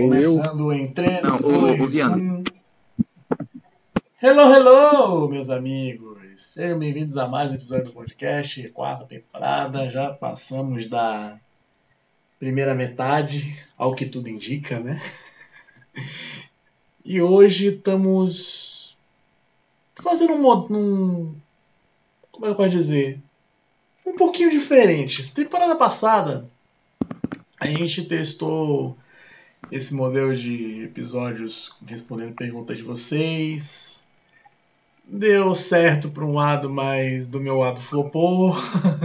Começando em 3, Não, o- 2, o Viana. 1. Hello, hello, meus amigos. Sejam bem-vindos a mais um episódio do podcast, quarta temporada. Já passamos da primeira metade, ao que tudo indica, né? E hoje estamos fazendo um, um. Como é que eu posso dizer? Um pouquinho diferente. Temporada passada, a gente testou esse modelo de episódios respondendo perguntas de vocês. Deu certo para um lado, mas do meu lado flopou.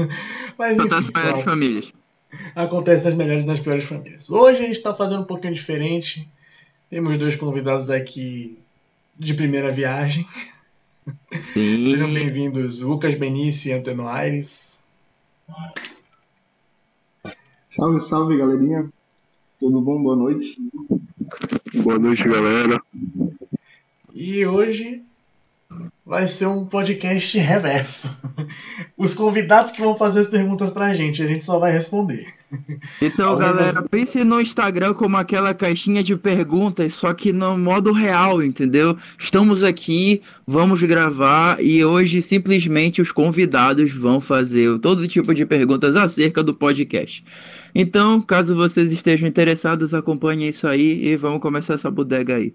mas Só tá as enfim, melhores famílias. acontece nas melhores e nas piores famílias. Hoje a gente está fazendo um pouquinho diferente. Temos dois convidados aqui de primeira viagem. Sejam Sim. bem-vindos, Lucas Benício e Antônio Aires. Salve, salve, galerinha. Tudo bom? Boa noite. Boa noite, galera. E hoje vai ser um podcast reverso. Os convidados que vão fazer as perguntas pra gente, a gente só vai responder. Então, galera, pense no Instagram como aquela caixinha de perguntas, só que no modo real, entendeu? Estamos aqui, vamos gravar e hoje simplesmente os convidados vão fazer todo tipo de perguntas acerca do podcast. Então, caso vocês estejam interessados, acompanhem isso aí e vamos começar essa bodega aí.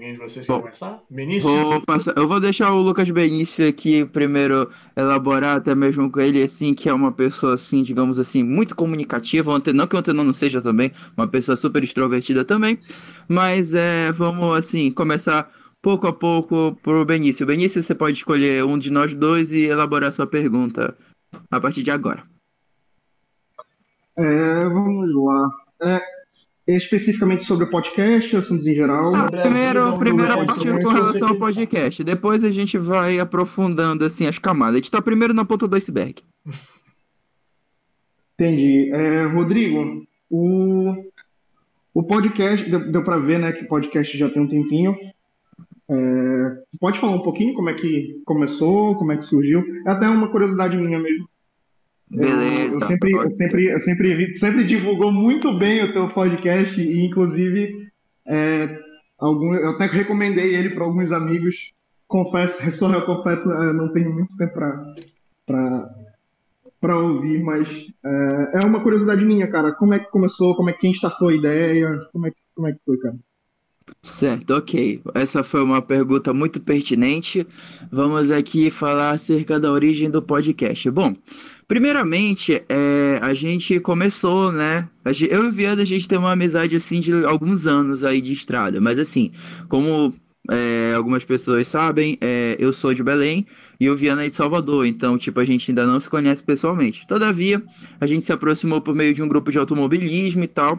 Alguém de vocês Bom, quer começar? Benício? Vou passar- eu vou deixar o Lucas Benício aqui primeiro elaborar, até mesmo com ele, assim, que é uma pessoa, assim, digamos assim, muito comunicativa. Não que o não seja também, uma pessoa super extrovertida também. Mas é, vamos, assim, começar pouco a pouco pro Benício. Benício, você pode escolher um de nós dois e elaborar sua pergunta a partir de agora. É, vamos lá. É, especificamente sobre o podcast, assuntos em geral. A vida, Primeiro, o primeira podcast, parte sobre com relação ao podcast. Depois a gente vai aprofundando, assim, as camadas. A gente tá primeiro na ponta do iceberg. Entendi. É, Rodrigo, o, o podcast, deu, deu para ver, né, que o podcast já tem um tempinho. É, pode falar um pouquinho como é que começou, como é que surgiu? É até uma curiosidade minha mesmo. Beleza. Eu, sempre, eu sempre, eu sempre, sempre divulgou muito bem o teu podcast e, inclusive, é, algum, eu até recomendei ele para alguns amigos. Confesso, só eu confesso, é, não tenho muito tempo para ouvir, mas é, é uma curiosidade minha, cara. Como é que começou? Como é que quem startou a ideia? Como é que, como é que foi, cara? Certo, ok. Essa foi uma pergunta muito pertinente. Vamos aqui falar acerca da origem do podcast. Bom, primeiramente, é, a gente começou, né? Eu e o Viana, a gente tem uma amizade assim de alguns anos aí de estrada, mas assim, como é, algumas pessoas sabem, é, eu sou de Belém e o Viana é de Salvador, então, tipo, a gente ainda não se conhece pessoalmente. Todavia, a gente se aproximou por meio de um grupo de automobilismo e tal.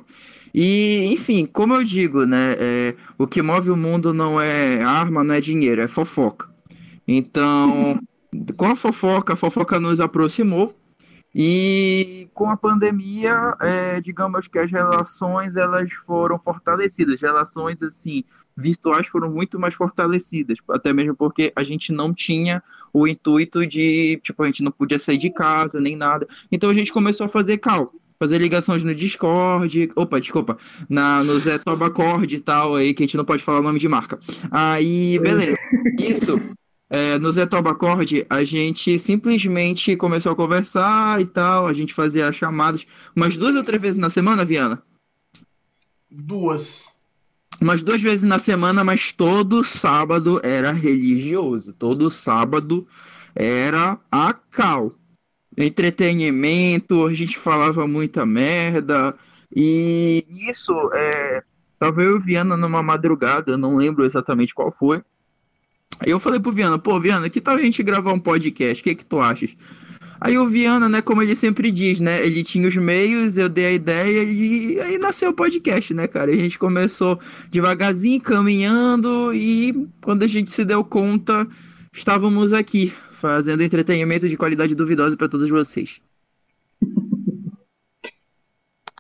E, enfim, como eu digo, né? é, o que move o mundo não é arma, não é dinheiro, é fofoca. Então, com a fofoca, a fofoca nos aproximou. E com a pandemia, é, digamos que as relações elas foram fortalecidas, relações assim virtuais foram muito mais fortalecidas, até mesmo porque a gente não tinha o intuito de, tipo, a gente não podia sair de casa nem nada. Então a gente começou a fazer cal, fazer ligações no Discord, opa, desculpa, na no Zé Tobacord e tal aí que a gente não pode falar o nome de marca. Aí, beleza. Isso é, no Zé Tobacord, a gente simplesmente começou a conversar e tal, a gente fazia as chamadas umas duas ou três vezes na semana, Viana? Duas. Umas duas vezes na semana, mas todo sábado era religioso. Todo sábado era a cal. Entretenimento, a gente falava muita merda. E isso, é, tava eu e o Viana numa madrugada, não lembro exatamente qual foi. Aí eu falei pro Viana, pô, Viana, que tal a gente gravar um podcast? O que que tu achas? Aí o Viana, né, como ele sempre diz, né, ele tinha os meios, eu dei a ideia e aí nasceu o podcast, né, cara? E a gente começou devagarzinho, caminhando e quando a gente se deu conta, estávamos aqui fazendo entretenimento de qualidade duvidosa para todos vocês.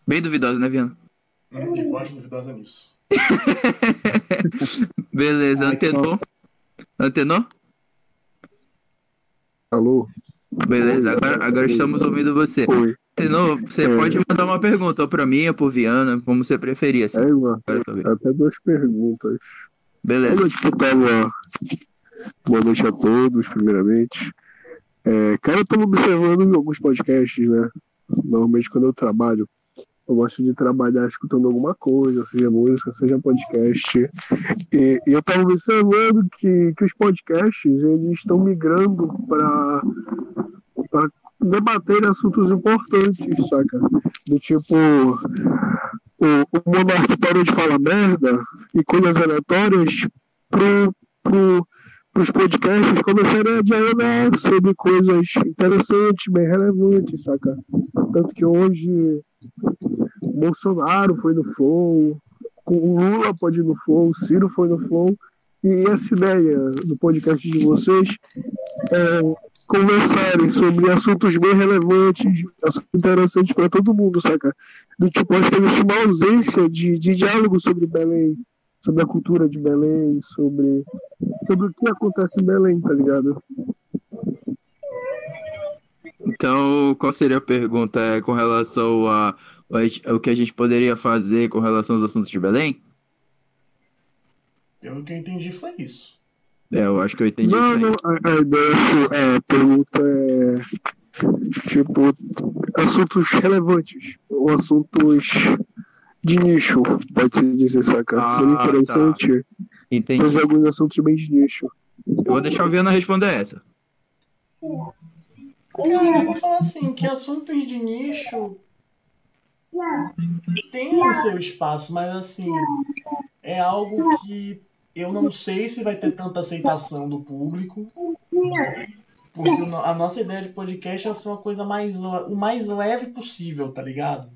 Bem duvidosa, né, Viana? Hum, que gosto duvidosa nisso. Beleza, Ai, que antenou? Antenou? Alô? Beleza, agora, agora estamos ouvindo você. Oi. Tenor, você É. pode mandar uma pergunta ou pra mim ou pro Viana, como você preferir. Assim. É, mano, até duas perguntas. Beleza. Eu tipo, tava... Boa noite a todos, primeiramente. É, cara, eu tava observando alguns podcasts, né? Normalmente quando eu trabalho, eu gosto de trabalhar escutando alguma coisa, seja música, seja podcast. E, e eu tava observando que, que os podcasts, eles estão migrando para debater assuntos importantes, saca? Do tipo, o, o monarca parou de falar merda e coisas aleatórias pro, pro, pros podcasts começarem a dialogar sobre coisas interessantes, bem relevantes, saca? Tanto que hoje Bolsonaro foi no Flow, o Lula pode ir no Flow, o Ciro foi no Flow, e essa ideia do podcast de vocês é conversarem sobre assuntos bem relevantes, assuntos interessantes para todo mundo, saca? Do tipo, acho que existe uma ausência de, de diálogo sobre Belém, sobre a cultura de Belém, sobre, sobre o que acontece em Belém, tá ligado? Então, qual seria a pergunta? É com relação a, o que a gente poderia fazer com relação aos assuntos de Belém? Pelo que eu entendi, foi isso. É, eu acho que eu entendi Não, isso não, a, a ideia, é, a pergunta é tipo assuntos relevantes ou assuntos de nicho, pode-se dizer, saca? Ah, Seria tá. interessante Entendi. fazer alguns assuntos bem de nicho. Eu vou deixar o Viana responder essa. Cara, eu vou falar assim, que assuntos de nicho tem o seu espaço, mas assim, é algo que eu não sei se vai ter tanta aceitação do público. Porque a nossa ideia de podcast é ser uma coisa mais, o mais leve possível, tá ligado?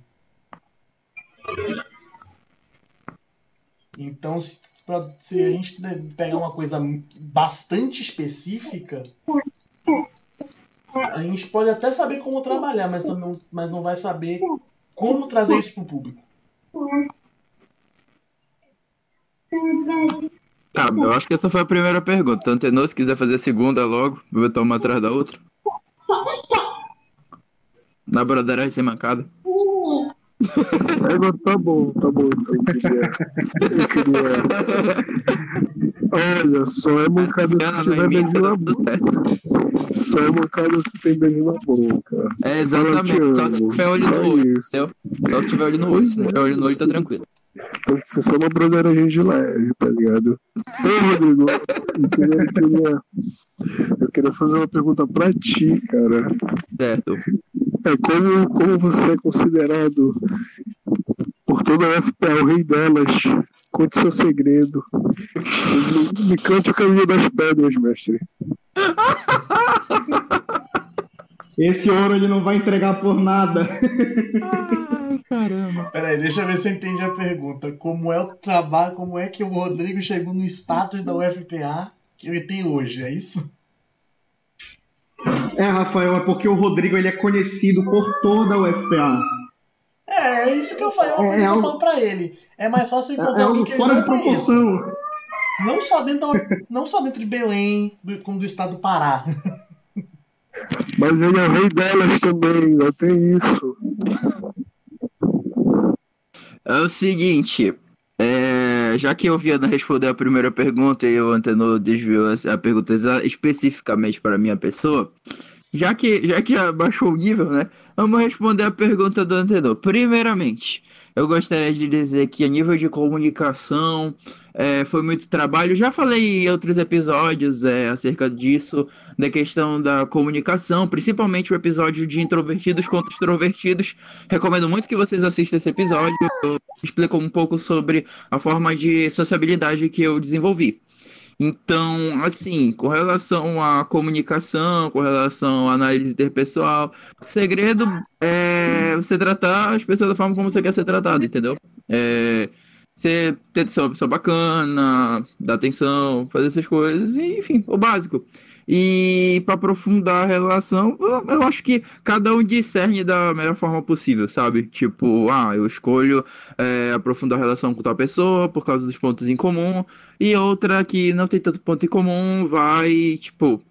Então, se, pra- se a gente pegar uma coisa bastante específica, a gente pode até saber como trabalhar, mas, também, mas não vai saber como trazer isso pro público. Tá, eu acho que essa foi a primeira pergunta. Antenor, se quiser fazer a segunda logo, vou uma atrás da outra. Na broderagem sem mancada. É, tá bom, tá bom. Então, eu queria, eu queria- Olha, só é mancada se tiver beijo na Só é mancada se tem beijo na boca. É, exatamente. Só se tiver olho no olho, entendeu? Só se tiver olho no olho. Se tiver olho no olho, tá tranquilo. Ser só uma broderagem de leve, tá ligado? Ô, Rodrigo, eu queria, eu queria, eu queria fazer uma pergunta pra ti, cara. Certo. É como, como você é considerado por toda a FPA o rei delas? Conte seu segredo. Me, me cante o caminho das pedras, mestre. Esse ouro ele não vai entregar por nada. Ai, caramba. Peraí, deixa eu ver se eu entendi a pergunta. Como é o trabalho, como é que o Rodrigo chegou no status da UFPA que ele tem hoje, é isso? É, Rafael, é porque o Rodrigo ele é conhecido por toda a UFPA. É, é isso que eu falei, é uma É, coisa é que eu algo- falo pra ele. É mais fácil É, encontrar é alguém que ele não. Não só dentro, da- não só dentro de Belém, do- como do estado do Pará. Mas ele é o rei delas também, não tem isso. É o seguinte, é, já que eu Viana respondeu a primeira pergunta e o Antenor desviou a a pergunta especificamente para a minha pessoa, já que já que já baixou o nível, né? Vamos responder a pergunta do Antenor. Primeiramente, eu gostaria de dizer que a nível de comunicação é, foi muito trabalho. Já falei em outros episódios é, acerca disso, da questão da comunicação, principalmente o episódio de introvertidos contra extrovertidos. Recomendo muito que vocês assistam esse episódio. Eu explico um pouco sobre a forma de sociabilidade que eu desenvolvi. Então, assim, com relação à comunicação, com relação à análise interpessoal, o segredo é você tratar as pessoas da forma como você quer ser tratado, entendeu? É, você ter ser uma pessoa bacana, dar atenção, fazer essas coisas, e, enfim, o básico. E para aprofundar a relação, eu- acho que cada um discerne da melhor forma possível, sabe? Tipo, ah, eu escolho é, aprofundar a relação com tal pessoa por causa dos pontos em comum, e outra que não tem tanto ponto em comum vai, tipo,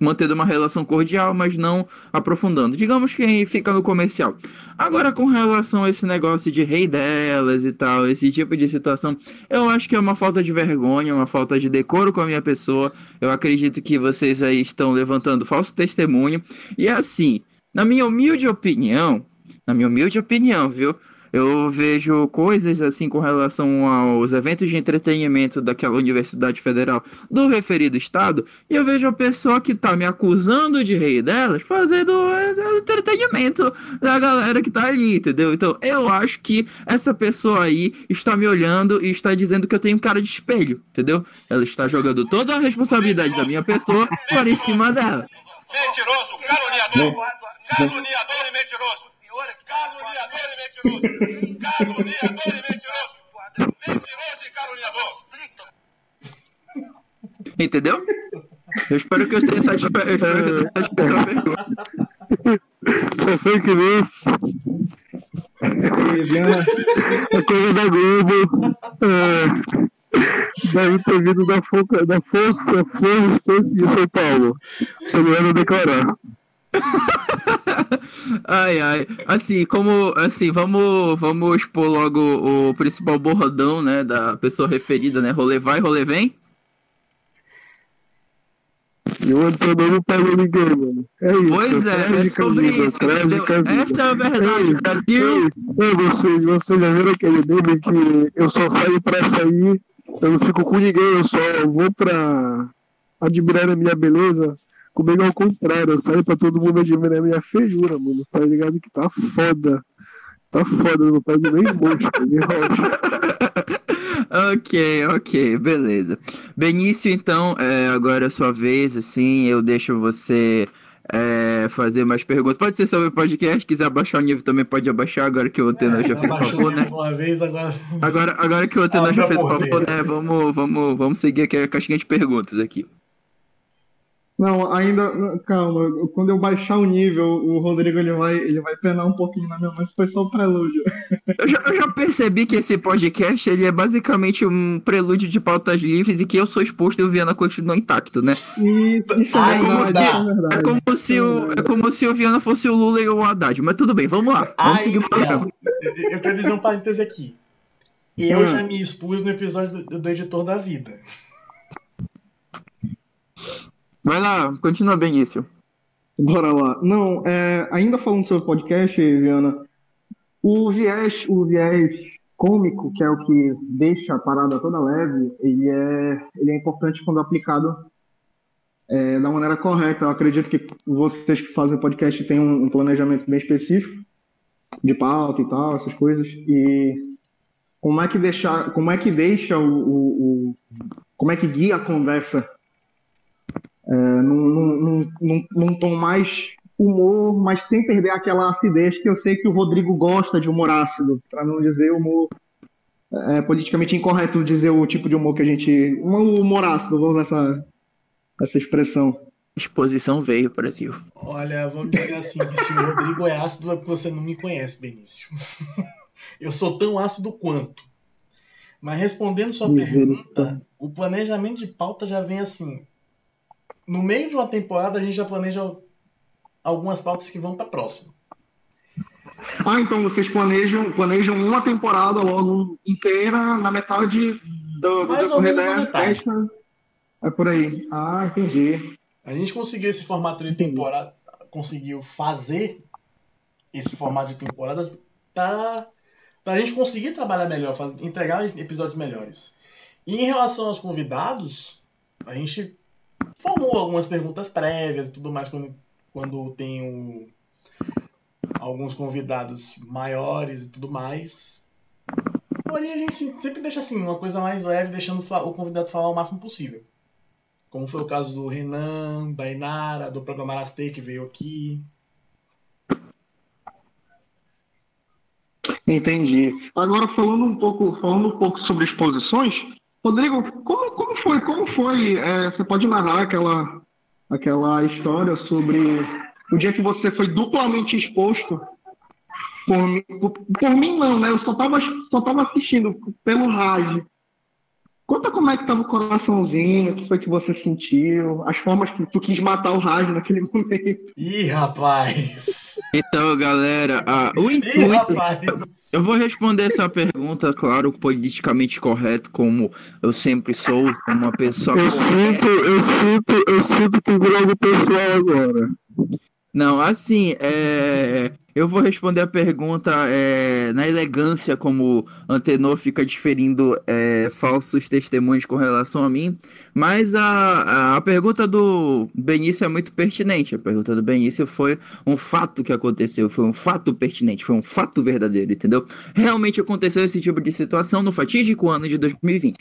mantendo uma relação cordial, mas não aprofundando. Digamos que fica no comercial. Agora, com relação a esse negócio de rei delas e tal, esse tipo de situação, eu acho que é uma falta de vergonha, uma falta de decoro com a minha pessoa. Eu acredito que vocês aí estão levantando falso testemunho. E assim, na minha humilde opinião, na minha humilde opinião, viu? Eu vejo coisas assim com relação aos eventos de entretenimento daquela Universidade Federal do referido estado, e eu vejo a pessoa que tá me acusando de rei delas fazendo entretenimento da galera que tá ali, entendeu? Então eu acho que essa pessoa aí está me olhando e está dizendo que eu tenho cara de espelho, entendeu? Ela está jogando toda a responsabilidade da minha pessoa para em cima dela. Mentiroso, caluniador, caluniador e mentiroso caluniador e mentiroso. Caluniador e mentiroso. Mentiroso e caluniador. Entendeu? Eu espero que eu tenha satisfeito, eu espero que eu tenha satisfeito a pergunta. Só fake news. É coisa da Globo. É, deve ter vindo da, Força, da Força, Força de São Paulo. Pelo menos declarar. Ai, ai. Assim, como. Assim, vamos, vamos expor logo o principal borradão, né? Da pessoa referida, né? Rolê vai, rolê vem. E o Antônio não pega ninguém, mano. É isso. Pois é, é sobre vida, isso. Essa é a verdade, ei, Brasil. Ei, vocês, vocês já viram aquele meme que eu só saio pra sair, eu não fico com ninguém, eu só vou pra admirar a minha beleza. Comigo ao contrário, eu saio pra todo mundo admirar minha feiura, mano. Tá ligado que tá foda. Tá foda, eu não pego nem mosca, nem rocha. ok, ok, beleza. Benício, então, é, agora é a sua vez, assim, eu deixo você é, fazer mais perguntas. Pode ser sobre o podcast, quiser abaixar o nível também pode abaixar, agora que o Otena é, já fez favor, né? Uma vez, agora... agora... Agora que o Otena já fez favor, né? Vamos, vamos, vamos seguir aqui a caixinha de perguntas aqui. Não, ainda. Calma, quando eu baixar o nível, o Rodrigo ele vai, ele vai penar um pouquinho na minha mão, isso foi só um prelúdio. Eu já, eu já, percebi que esse podcast ele é basicamente um prelúdio de pautas livres e que eu sou exposto e o Viana continua intacto, né? Isso, isso é, verdade, é, verdade, é como se o, é como se o Viana fosse o Lula e o Haddad. Mas tudo bem, vamos lá. Vamos Ai, seguir o programa. Eu quero dizer um parêntese aqui. Eu hum. já me expus no episódio do, do Editor da Vida. Vai lá, continua bem isso. Bora lá. Não, é, ainda falando sobre podcast, Viana, o viés, o viés cômico, que é o que deixa a parada toda leve, ele é, ele é importante quando aplicado é, da maneira correta. Eu acredito que vocês que fazem podcast têm um, um planejamento bem específico de pauta e tal, essas coisas. E como é que deixar, como é que deixa o, o, o como é que guia a conversa é, num, num, num, num tom mais humor, mas sem perder aquela acidez que eu sei que o Rodrigo gosta de humor ácido, para não dizer humor é, politicamente incorreto dizer o tipo de humor que a gente. Um humor ácido, vamos usar essa, essa expressão. Exposição veio, Brasil. Olha, vamos dizer assim, que se o Rodrigo é ácido é porque você não me conhece, Benício. eu sou tão ácido quanto. Mas respondendo sua pergunta, o planejamento de pauta já vem assim no meio de uma temporada a gente já planeja algumas pautas que vão para a próxima. Ah, então vocês planejam, planejam uma temporada logo inteira na metade do, do Mais ou menos na metade. É por aí. Ah, entendi. A gente conseguiu esse formato de temporada, conseguiu fazer esse formato de temporadas para a gente conseguir trabalhar melhor, fazer, entregar episódios melhores. E em relação aos convidados, a gente formou algumas perguntas prévias e tudo mais quando, quando tem alguns convidados maiores e tudo mais. Porém, a gente sempre deixa assim, uma coisa mais leve, deixando o convidado falar o máximo possível. Como foi o caso do Renan, da Inara, do programa Arastei que veio aqui. Entendi. Agora falando um pouco, falando um pouco sobre exposições, Rodrigo, como, como foi? Como foi? É, você pode narrar aquela, aquela história sobre o dia que você foi duplamente exposto? Por, por, por mim não, né? Eu só estava só tava assistindo pelo rádio. Conta como é que tava o coraçãozinho, o que foi que você sentiu, as formas que tu quis matar o Raj naquele momento. Ih, rapaz! Então, galera, ah, o Ih, intuito. rapaz! Eu vou responder essa pergunta, claro, politicamente correto, como eu sempre sou, como uma pessoa. Eu sinto, eu sinto, eu sinto que algo pessoal agora. Não, assim, é, eu vou responder a pergunta é, na elegância, como Antenor fica diferindo é, falsos testemunhos com relação a mim, mas a, a, pergunta do Benício é muito pertinente. A pergunta do Benício foi um fato que aconteceu, foi um fato pertinente, foi um fato verdadeiro, entendeu? Realmente aconteceu esse tipo de situação no fatídico ano de 2020.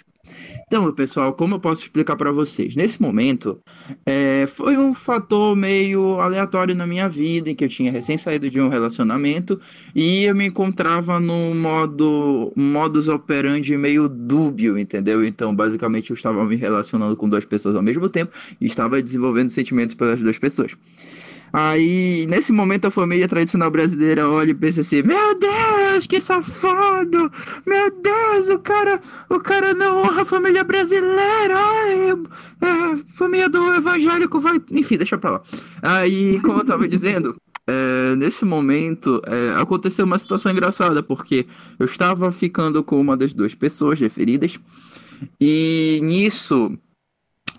Então, pessoal, como eu posso explicar para vocês? Nesse momento, é, foi um fator meio aleatório na minha vida, em que eu tinha recém saído de um relacionamento e eu me encontrava no modo modus operandi meio dúbio, entendeu? Então, basicamente, eu estava me relacionando com duas pessoas ao mesmo tempo e estava desenvolvendo sentimentos pelas duas pessoas. Aí, nesse momento, a família tradicional brasileira olha e pensa assim: Meu Deus, que safado! Meu Deus, o cara, o cara não honra a família brasileira! Ai, é, família do evangélico vai. Enfim, deixa pra lá. Aí, como eu tava dizendo. É, nesse momento é, aconteceu uma situação engraçada, porque eu estava ficando com uma das duas pessoas referidas, e nisso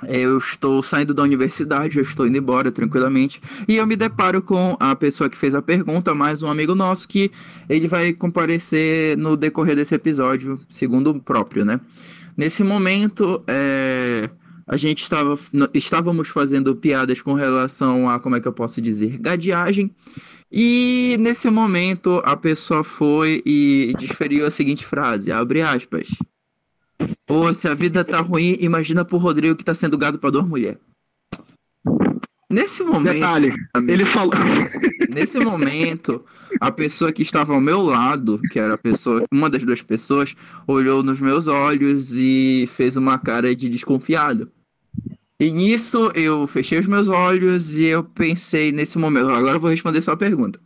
eu estou saindo da universidade, eu estou indo embora tranquilamente, e eu me deparo com a pessoa que fez a pergunta, mais um amigo nosso, que ele vai comparecer no decorrer desse episódio, segundo o próprio, né? Nesse momento, é, a gente estava, estávamos fazendo piadas com relação a, como é que eu posso dizer, gadiagem, e nesse momento a pessoa foi e desferiu a seguinte frase, abre aspas, Pô, se a vida tá ruim, imagina pro Rodrigo que tá sendo gado pra duas mulheres. Nesse momento. Detalhe, amigo, ele falou. Nesse momento, a pessoa que estava ao meu lado, que era a pessoa, uma das duas pessoas, olhou nos meus olhos e fez uma cara de desconfiado. E nisso eu fechei os meus olhos e eu pensei nesse momento. Agora eu vou responder sua pergunta.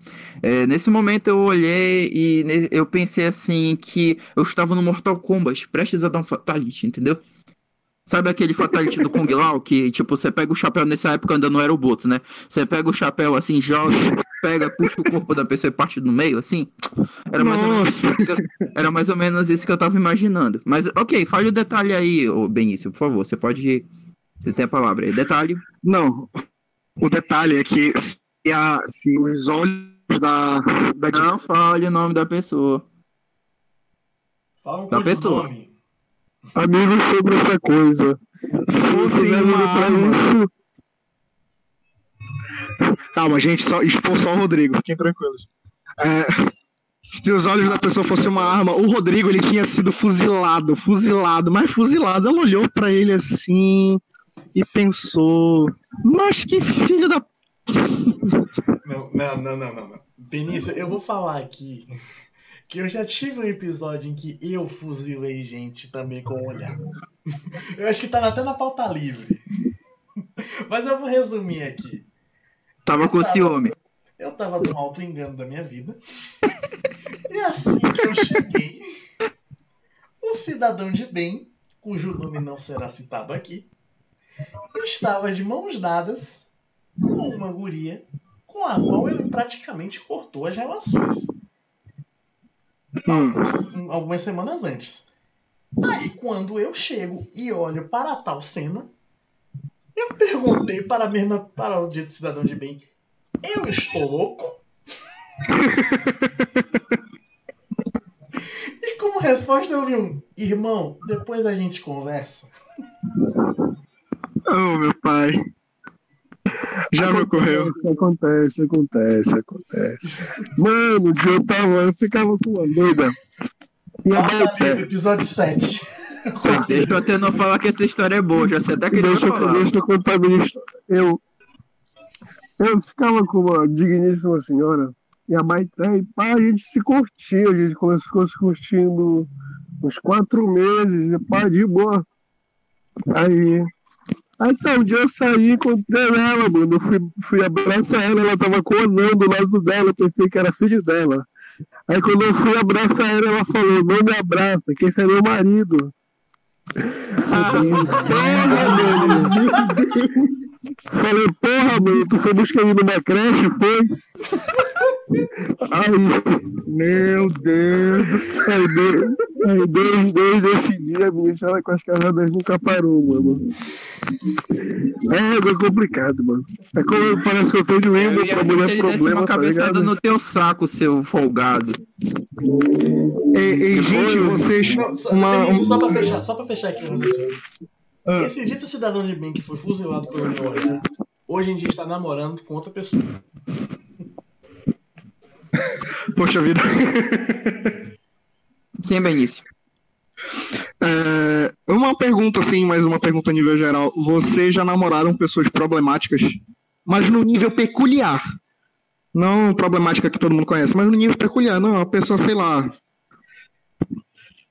É, nesse momento eu olhei e eu pensei assim que eu estava no Mortal Kombat, prestes a dar um Fatality, entendeu? Sabe aquele Fatality do Kung Lao que, tipo, você pega o chapéu, nessa época ainda não era o Boto, né? Você pega o chapéu assim, joga, pega, puxa o corpo da pessoa e parte no meio, assim? Era mais, ou menos, isso que eu- era mais ou menos isso que eu tava imaginando. Mas, ok, fale o detalhe aí, ô Benício, por favor. Você pode. Você tem a palavra aí. Detalhe. Não, o detalhe é que se, a- se os olhos da, da Não fale o nome da pessoa. Fala um Da pessoa. nome. amigos sobre essa coisa. fossem uma arma. Calma, gente, só expor só o Rodrigo, fiquem tranquilos. É, se os olhos da pessoa fossem uma arma, o Rodrigo ele tinha sido fuzilado, fuzilado, mas fuzilado. Ela olhou pra ele assim e pensou: Mas que filho da. Não, não, não, não, não, não. Benício, eu vou falar aqui que eu já tive um episódio em que eu fuzilei gente também com o olhar. Eu acho que tá até na pauta livre. Mas eu vou resumir aqui. Tava com ciúme. Eu tava no alto engano da minha vida. E assim que eu cheguei, um cidadão de bem, cujo nome não será citado aqui, estava de mãos dadas com uma guria com a qual ele praticamente cortou as relações. Hum, Algumas semanas antes. Aí, quando eu chego e olho para tal cena, eu perguntei para a mesma para o dito cidadão de bem: Eu estou louco? e como resposta eu vi um: Irmão, depois a gente conversa. Oh, meu pai. Já me ocorreu. Acontece, acontece, acontece, acontece. Mano, o dia eu tava, eu ficava com uma doida. E a Pauta Beté, livre, episódio 7. Deixa eu até não falar que essa história é boa, já sei até que deixa, eu- falar. deixa eu contar a minha história. Eu, eu ficava com uma digníssima senhora e a Maité, e pá, a gente se curtia, a gente começou se curtindo uns quatro meses, e pá, de boa. Aí, aí tá, um dia eu saí, encontrei ela, mano, eu fui, fui abraçar ela, ela tava com o anão do lado dela, eu pensei que era filho dela. Aí quando eu fui abraçar ela, ela falou, não me abraça, que esse é meu marido. Porra, mano. Falei, porra, mano, tu foi buscar ele numa creche, foi? Ai, meu Deus do céu. Deus. Aí, desde, desde esse dia, me deixaram com as casadas nunca parou, mano. É, é complicado, mano. É como parece que eu tô doendo Eu ia pra se mulher ele desse problema, uma tá cabeçada no teu saco, seu folgado. Ei, ei, gente, vocês. Não, só, Uma, só pra fechar, só pra fechar aqui o raciocínio. Ah. Esse dito cidadão de bem que foi fuzilado pelo União hoje em dia está namorando com outra pessoa. Poxa vida. Sim, Benício. É, uma pergunta, assim, mais uma pergunta a nível geral. Vocês já namoraram pessoas problemáticas, mas no nível peculiar? Não problemática que todo mundo conhece, mas no nível peculiar. Não, a pessoa, sei lá.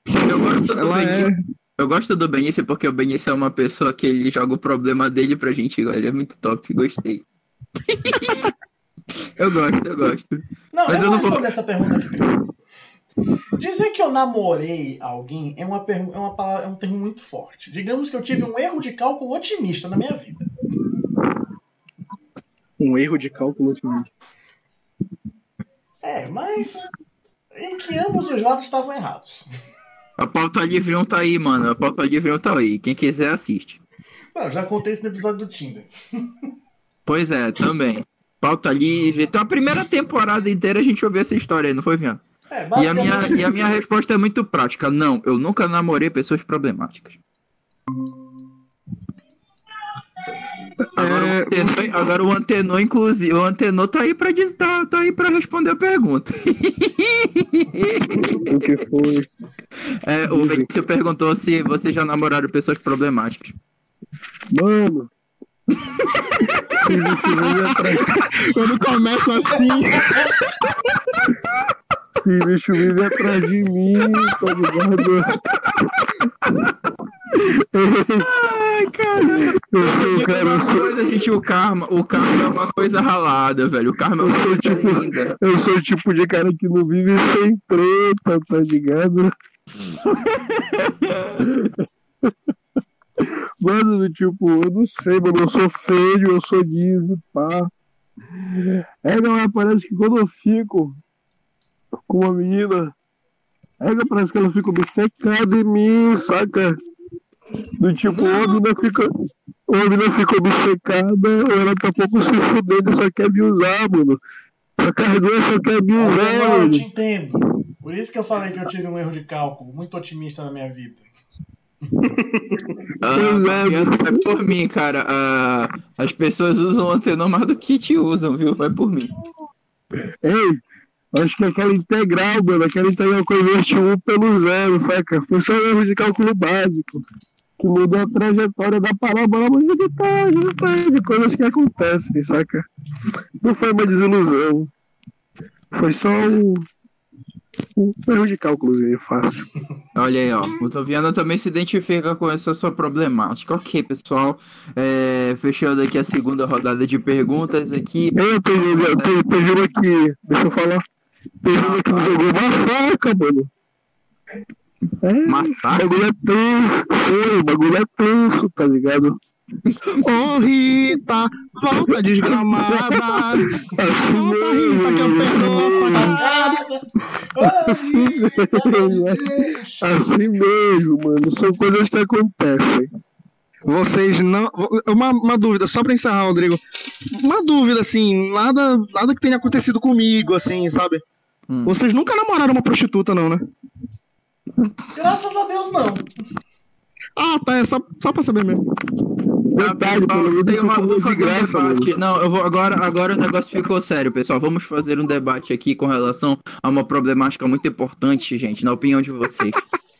Eu gosto do Ela é. Benício. Eu gosto do Benício porque o Benício é uma pessoa que ele joga o problema dele pra gente. Ele é muito top, gostei. eu gosto, eu gosto. Não, Mas eu eu não vou- responder essa pergunta aqui primeiro. Dizer que eu namorei alguém é, uma é, uma palavra- é um termo muito forte. Digamos que eu tive um erro de cálculo otimista na minha vida. Um erro de cálculo otimista. É, mas em que ambos os lados estavam errados. A pauta livre 1 tá aí, mano. A pauta livre 1 tá aí. Quem quiser, assiste. Não, já contei isso no episódio do Tinder. Pois é, também. Pauta livre. Então a primeira temporada inteira a gente ouviu essa história aí, não foi, Vian? É, E a, minha, e a minha resposta é muito prática. Não, eu nunca namorei pessoas problemáticas. Agora, É, o antenor, agora o antenor, inclusive, o antenor tá aí pra tá, tá aí para responder a pergunta. O que foi? É, o Benício perguntou se vocês já namoraram pessoas problemáticas. Mano. Esse bicho vive atrás, Quando começa assim. esse bicho vive atrás de mim, tá ligado? Ai, cara. Eu sou, Tipo, cara, eu sou, coisa, gente, o karma, o karma é uma coisa ralada, velho. O karma é uma Eu sou coisa tipo- linda. eu sou o tipo de cara que não vive sem treta, tá ligado? Mano, do tipo, eu não sei, mano, eu sou feio, eu sou liso, pá. É, não, é, parece que quando eu fico com uma menina, é, parece que ela fica obcecada em mim, saca? Do tipo, ou a menina fica, ou a menina fica obcecada, ou ela tá pouco se fudendo, só quer me usar, mano. Só duas, só quer me usar, eu mano. te entendo. Por isso que eu falei que eu tive um erro de cálculo muito otimista na minha vida. Ah, é, por mim, cara. Ah, as pessoas usam o antenor mais do que te usam, viu? Vai por mim. Ei, acho que aquela integral, mano, aquela integral eu investi um pelo zero, saca? Foi só um erro de cálculo básico. Que mudou a trajetória da parábola, mas de detalhe, de coisas que acontecem, saca? Não foi uma desilusão. Foi só um, um erro de cálculozinho fácil. Olha aí, ó. O Toviano também se identifica com essa sua problemática. Ok, pessoal. É, fechando aqui a segunda rodada de perguntas aqui. Eu tenho aqui, deixa eu falar. Tenho aqui no jogo uma faca, mano. É, o Massacre? bagulho é tenso, o bagulho é tenso, tá ligado? Ô Rita, volta desgramada. Volta Rita, que eu perdoo a facada. Assim mesmo, mano. São coisas que acontecem. Vocês não. Uma, uma dúvida, só pra encerrar, Rodrigo. Uma dúvida, assim, nada, nada que tenha acontecido comigo, assim, sabe? Hum. Vocês nunca namoraram uma prostituta, não, né? Graças a Deus, não. Ah, tá, é só, só pra saber mesmo. Verdade, Pessoal, pelo menos tem uma- vou de um graça, debate. Não, eu vou agora, agora o negócio ficou sério, pessoal. Vamos fazer um debate aqui com relação a uma problemática muito importante, gente, na opinião de vocês.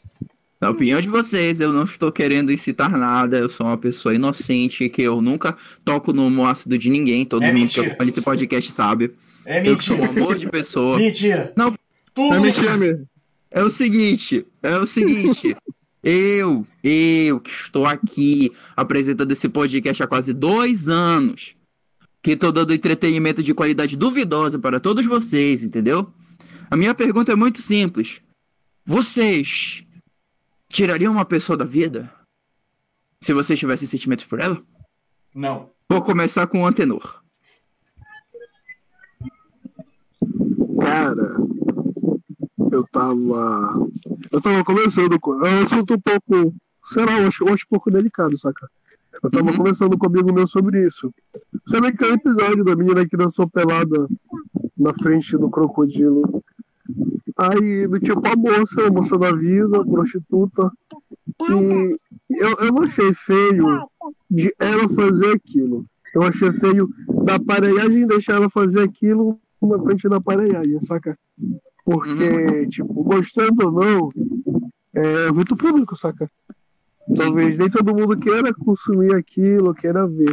Na opinião de vocês, eu não estou querendo incitar nada, eu sou uma pessoa inocente, que eu nunca toco no homo ácido de ninguém, todo É mundo mentira. que acompanha esse podcast sabe. É Eu sou um mentira. amor de pessoa. Mentira. Não. Tudo É mentira mesmo. É o seguinte, é o seguinte. eu, eu que estou aqui apresentando esse podcast há quase dois anos, que estou dando entretenimento de qualidade duvidosa para todos vocês, entendeu? A minha pergunta é muito simples. Vocês tiraria uma pessoa da vida? Se você tivesse sentimentos por ela? Não. Vou começar com o antenor. Cara, eu tava. Eu tava conversando com. É um assunto um pouco. Sei lá, eu acho, eu acho um pouco delicado, saca? Eu tava Uhum. conversando com um amigo meu sobre isso. Sabe aquele episódio da menina que dançou pelada na frente do crocodilo? Aí, do tipo, a moça, a moça da vida, prostituta. E eu, eu não achei feio de ela fazer aquilo. Eu achei feio da aparelhagem deixar ela fazer aquilo na frente da aparelhagem, saca? Porque, tipo, gostando ou não, é muito público, saca? Talvez nem todo mundo queira consumir aquilo, queira ver.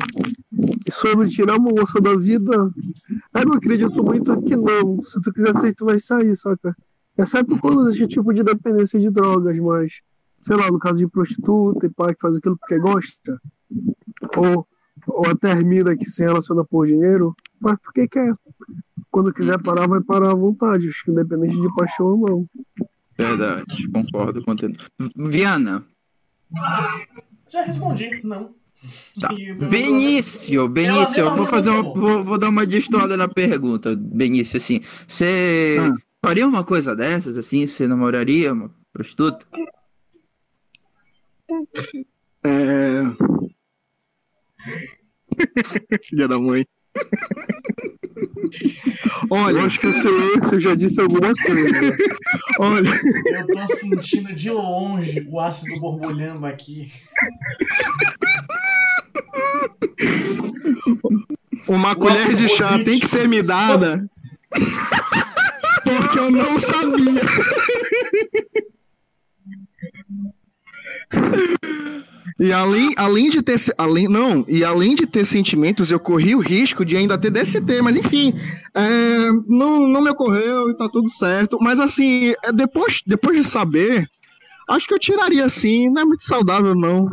E sobre tirar uma moça da vida, eu não acredito muito que não. Se tu quiser sair, tu vai sair, saca? Exceto quando existe tipo de dependência de drogas, mas, sei lá, no caso de prostituta e pai que faz aquilo porque gosta, ou, ou até mina que se relaciona por dinheiro, faz porque quer. Quando quiser parar, vai parar à vontade, acho que independente de paixão ou não. Verdade, concordo com o antenor. Viana, Já respondi, não. Tá. Benício, Benício, eu vou fazer uma, vou, vou dar uma destoada na pergunta, Benício, assim, você Ah. faria uma coisa dessas, assim, você namoraria uma prostituta? É. Filha da mãe. Olha, eu acho que o silêncio já disse alguma coisa. Olha, Eu tô sentindo de longe o ácido borbulhando aqui. Uma colher de chá tem que ser me dada. Porque eu não sabia. E além, além de ter além não e além de ter sentimentos eu corri o risco de ainda ter DST mas enfim é, não, não me ocorreu e tá tudo certo mas assim é, depois depois de saber acho que eu tiraria assim não é muito saudável não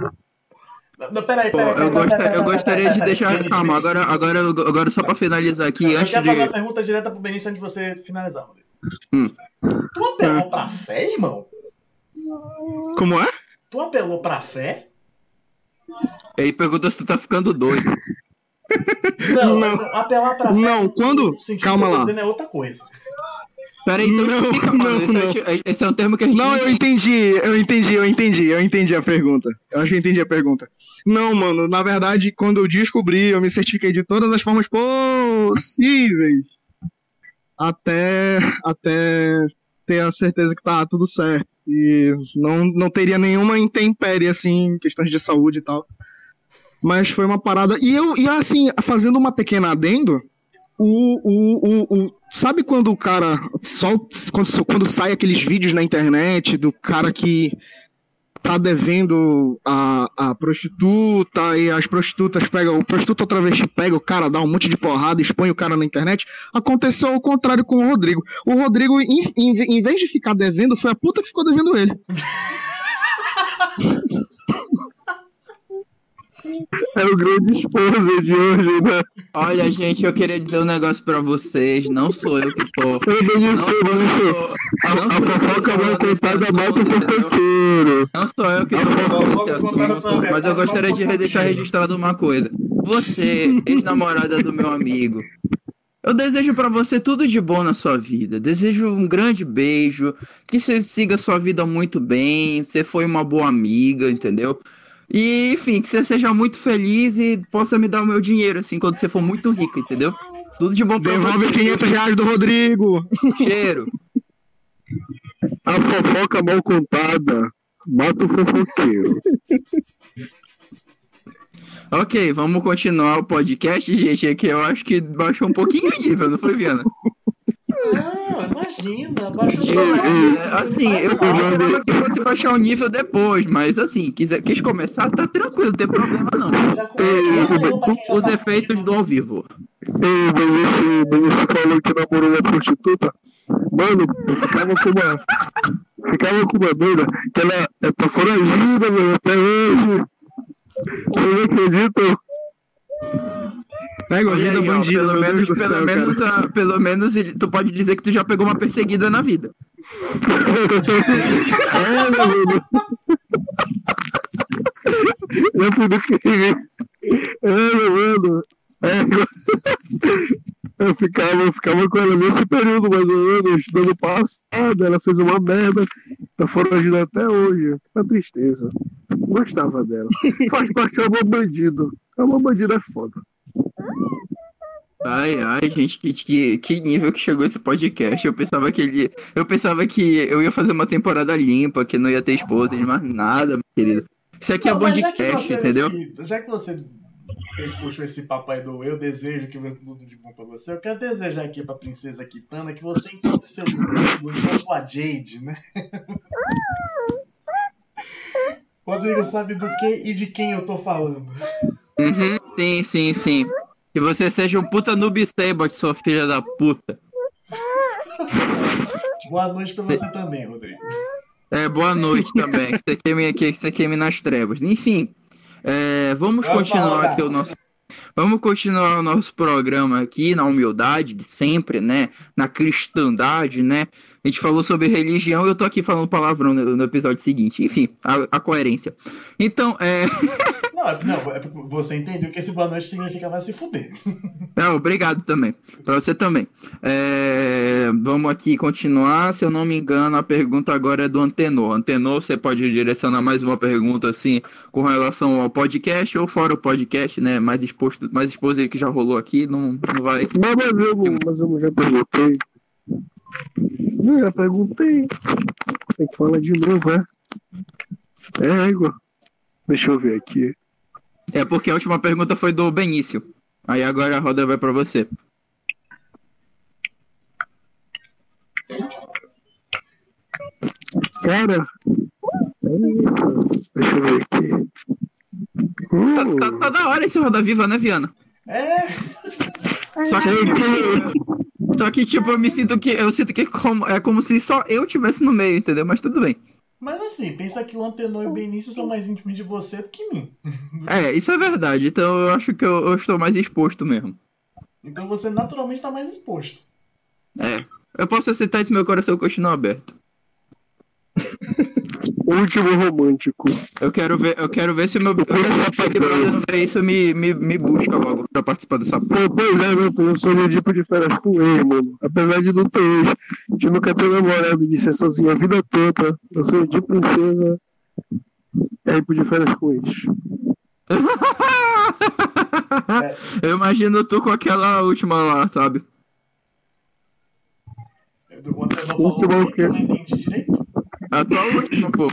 Não, peraí, peraí, eu, peraí, gosta- eu peraí, gostaria de deixar. Calma, agora, agora, agora só pra finalizar aqui, Eu antes quero fazer uma de. pergunta direta pro Benício antes de você finalizar, Rodrigo. Hum. Tu apelou pra fé, irmão? como é Tu apelou pra fé? Ele perguntou se tu tá ficando doido. Não, Não. apelar pra fé. Não, quando- calma eu lá. dizendo é outra coisa. Peraí, então Não, explica, mano. não, Esse, não. é- esse é um termo que a gente Não, eu entende. entendi, eu entendi, eu entendi, eu entendi a pergunta. Eu acho que eu entendi a pergunta. Não, mano, na verdade, quando eu descobri, eu me certifiquei de todas as formas possíveis. Até, até ter a certeza que tá tudo certo. E não, não teria nenhuma intempérie, assim, questões de saúde e tal. Mas foi uma parada. E eu, e assim, fazendo uma pequena adendo, o, o, o, o- sabe quando o cara solta, quando, quando sai aqueles vídeos na internet do cara que tá devendo a, a prostituta e as prostitutas pegam, o prostituta outra vez pega o cara, dá um monte de porrada, expõe o cara na internet. Aconteceu o contrário com o Rodrigo. O Rodrigo, em, em, em vez de ficar devendo, foi a puta que ficou devendo ele. É o grande esposa de hoje, né? Olha, gente, eu queria dizer um negócio pra vocês. Não sou eu que tô. Eu Não isso. A, não a sou tô fofoca mal contada mata o fofoqueiro. Não sou eu que tô mas eu gostaria de deixar registrado uma coisa. Você, ex-namorada do meu amigo, eu desejo pra você tudo de bom na sua vida. Desejo um grande beijo, que você siga sua vida muito bem, você foi uma boa amiga, entendeu? E, enfim, que você seja muito feliz e possa me dar o meu dinheiro, assim, quando você for muito rica, entendeu? Tudo de bom pra Devolve você. 500 reais do Rodrigo. Cheiro. A fofoca mal contada mata o fofoqueiro. Ok, vamos continuar o podcast, gente, que eu acho que baixou um pouquinho o nível, não foi, Viana? Não, imagina, baixa o é, assim, eu esperava que fosse baixar o nível depois, mas assim, quiser, quis começar, tá tranquilo, não tem problema não. Já Os efeitos do ao vivo. Ei, Benício, Benício falou que namorou uma prostituta. Mano, eu ficava com uma. Ficava com uma doida que ela é tá foragida, mano, até hoje. Vocês não acreditam? Pega a Olha aí, ó, bandida, pelo meu menos, pelo, céu, menos a- pelo menos tu pode dizer que tu já pegou uma perseguida na vida. É, meu mano. Já fui do crime. É, mano. É, eu ficava, eu ficava com ela nesse período, mais ou menos, do ano passado. Ela fez uma merda. Tá foragida até hoje. Uma tristeza. Gostava dela. Faz parte, é uma bandido. É uma bandida é foda. Ai, ai, gente, que, que, que nível que chegou esse podcast. Eu pensava que ele. Eu pensava que eu ia fazer uma temporada limpa, que não ia ter esposa, mais nada, meu querido. Isso aqui Não, é mas que podcast, você- entendeu? Já que você puxou esse papai do eu desejo que tudo de bom pra você, eu quero desejar aqui pra princesa Kitana que você encontre seu igual a sua Jade, né? Rodrigo sabe do que e de quem eu tô falando. Uhum, sim, sim, sim. Que você seja um puta noob sabot, sua filha da puta. Boa noite pra você também, Rodrigo. É, boa noite também. Que você queime, que você queime nas trevas. Enfim, é, vamos Próxima continuar rodada. aqui o nosso. Vamos continuar o nosso programa aqui na humildade de sempre, né? Na cristandade, né? A gente falou sobre religião e eu tô aqui falando palavrão no, no episódio seguinte. Enfim, a, a coerência. Então, é. Não, é, porque você entendeu que esse boa noite significa vai se fuder. Não, obrigado também. Pra você também. É, vamos aqui continuar. Se eu não me engano, a pergunta agora é do Antenor. Antenor, você pode direcionar mais uma pergunta assim com relação ao podcast ou fora o podcast, né? Mais exposto, mais exposto aí que já rolou aqui, não, não vai. Mas, mas, eu, mas eu já perguntei. Eu já perguntei. Tem que falar de novo, é? É, Igor. Deixa eu ver aqui. É porque a última pergunta foi do Benício. Aí agora a roda vai pra você. Cara. Deixa eu ver aqui. Tá, Hum, tá- tá da hora esse Roda Viva, né, Viana? É, Só que, só que tipo, eu me sinto que eu sinto que é como, é como se só eu tivesse no meio, entendeu? Mas tudo bem. Mas assim, pensa que o Antenor e o Benício são mais íntimos de você do que mim. É, isso é verdade. Então eu acho que eu, eu estou mais exposto mesmo. Então você naturalmente tá mais exposto. É. Eu posso aceitar esse meu coração continua aberto. Último romântico. Eu quero ver, eu quero ver se o meu. Eu quero ver se o Big Brother não vê isso me, me, me busca logo pra participar dessa porra. Pô, Pois é, meu filho, eu sou de tipo de férias com ele, mano. Apesar de não ter ex, a gente nunca ter namorado de ser sozinho a vida toda. Eu sou de princesa. E aí, de férias com eles. Eu imagino tu com aquela última lá, sabe? O Antenor falou Último o quê? o quê? Eu não entendi direito. Pô.